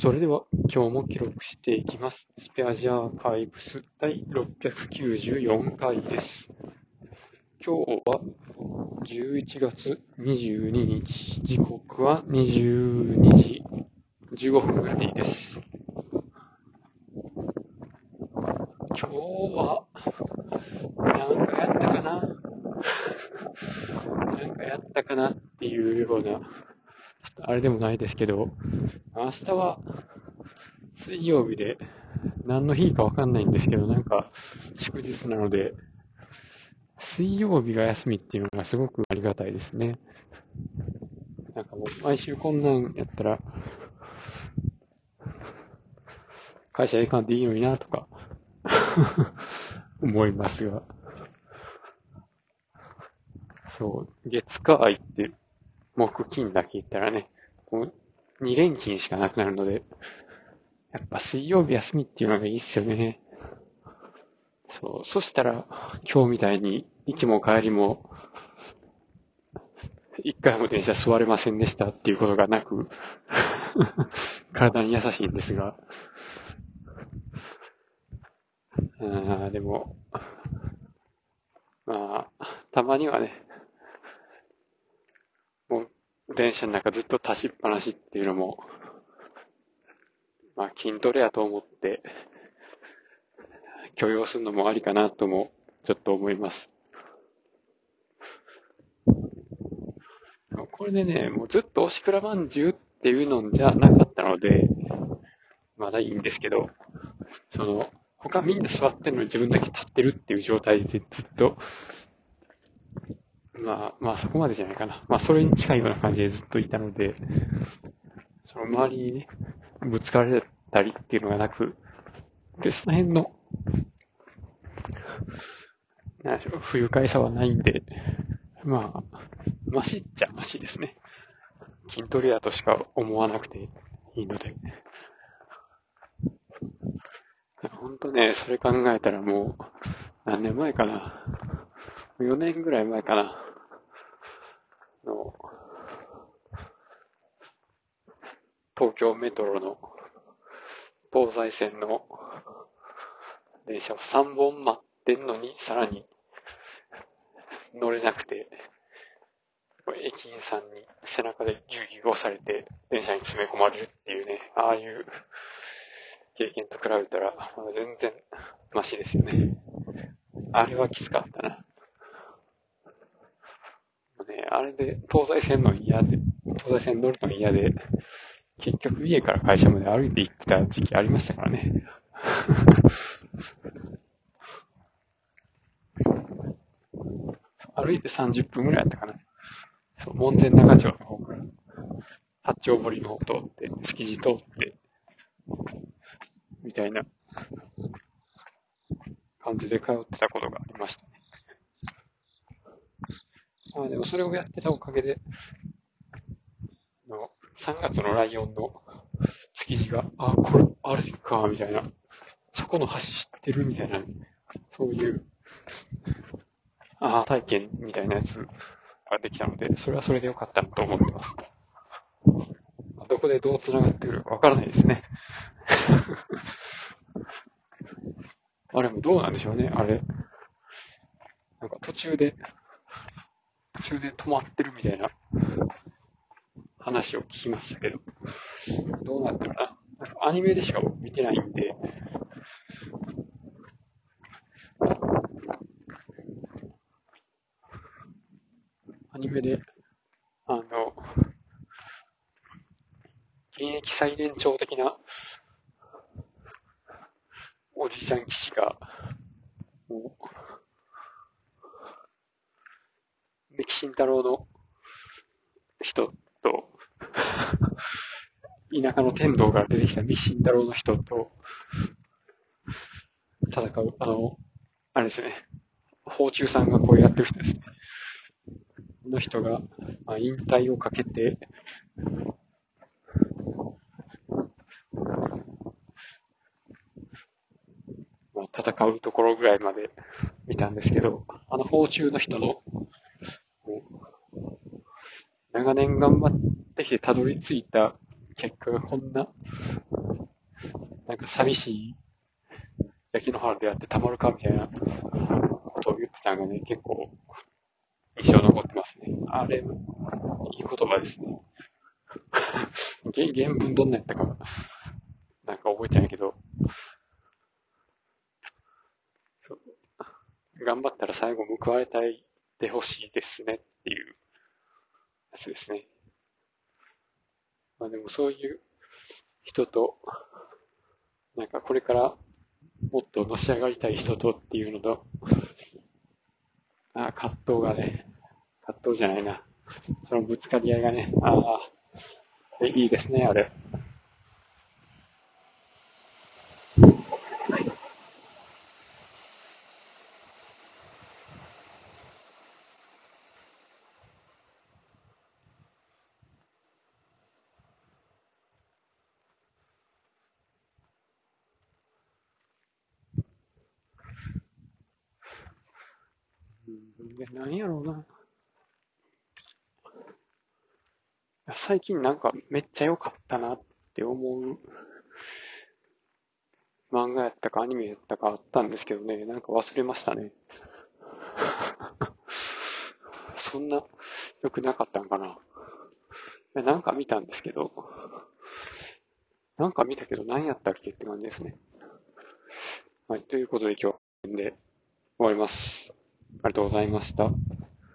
それでは今日も記録していきます。スペアジアーカイブス第694回です。今日は11月22日、時刻は22時15分ぐらいです。今日は、なんかやったかな？なんかやったかな？っていうような、あれでもないですけど、明日は水曜日で何の日かわかんないんですけど、なんか祝日なので、水曜日が休みっていうのがすごくありがたいですね。なんかもう毎週こんなんやったら、会社行かんでいいのになとか 思いますが。そう、月火行って、木金だけ行ったらね、もう2連勤しかなくなるので、やっぱ水曜日休みっていうのがいいっすよね。そう、そしたら、今日みたいに、行きも帰りも、一回も電車座れませんでしたっていうことがなく、体に優しいんですが、あーでも、まあ、たまにはね、電車の中ずっと立ちっぱなしっていうのも、まあ、筋トレやと思って、許容するのもありかなとも、ちょっと思います。これでね、もうずっとおしくらまんじゅうっていうのじゃなかったので、まだいいんですけど、その、他みんな座ってるのに自分だけ立ってるっていう状態でずっと、まあ、まあそこまでじゃないかな。まあそれに近いような感じでずっといたので、その周りにね、ぶつかられたりっていうのがなく、で、その辺の、なんでしょう、不愉快さはないんで、まあ、マシっちゃマシですね。筋トレやとしか思わなくていいので。ほんとね、それ考えたらもう、何年前かな。4年ぐらい前かな。の、東京メトロの東西線の電車を3本待ってんのに、さらに乗れなくて、駅員さんに背中でギュギュ押されて電車に詰め込まれるっていうね、ああいう経験と比べたら、全然マシですよね。あれはきつかったな。ね、あれで東西線の嫌で、東西線乗るの嫌で、結局家から会社まで歩いて行ってた時期ありましたからね。歩いて30分ぐらいやったかな。そう、門前仲町の方から、八丁堀の方通って、築地通って、みたいな感じで通ってたことがありましたね。まあでもそれをやってたおかげで、3月のライオンの築地が、あ、これ、あれか、みたいな、そこの橋知ってるみたいな、そういう、ああ、体験みたいなやつができたので、それはそれでよかったなと思ってます。どこでどう繋がってくるかわからないですね。あれもどうなんでしょうね、あれ。なんか途中で、途中で止まってるみたいな話を聞きましたけど、どうなってるかな。なんかアニメでしか見てないんで、アニメで、あの、現役最年長的なおじいちゃん騎士が、もう、三木慎太郎の人と、田舎の天童から出てきた三木慎太郎の人と、戦う、あの、あれですね、宝中さんがこうやってる人ですね。この人が、まあ、引退をかけて、まあ、戦うところぐらいまで見たんですけど、あの宝中の人の、長年頑張ってきてたどり着いた結果がこんな、なんか寂しい焼きの原でやってたまるかみたいなことを言ってたのがね、結構印象残ってますね。あれ、いい言葉ですね。原文どんなやったか、なんか覚えてないけど、頑張ったら最後報われたいでほしいですねっていうやつですね。まあでもそういう人と、なんかこれからもっとのし上がりたい人とっていうのと、あ葛藤がね、葛藤じゃないな。そのぶつかり合いがね、ああ、いいですね、あれ。うん、何やろうな。最近なんかめっちゃ良かったなって思う漫画やったかアニメやったかあったんですけどね、なんか忘れましたね。そんな良くなかったんかな。なんか見たんですけど、なんか見たけど何やったっけって感じですね。はい、ということで今日はで終わります。ありがとうございました。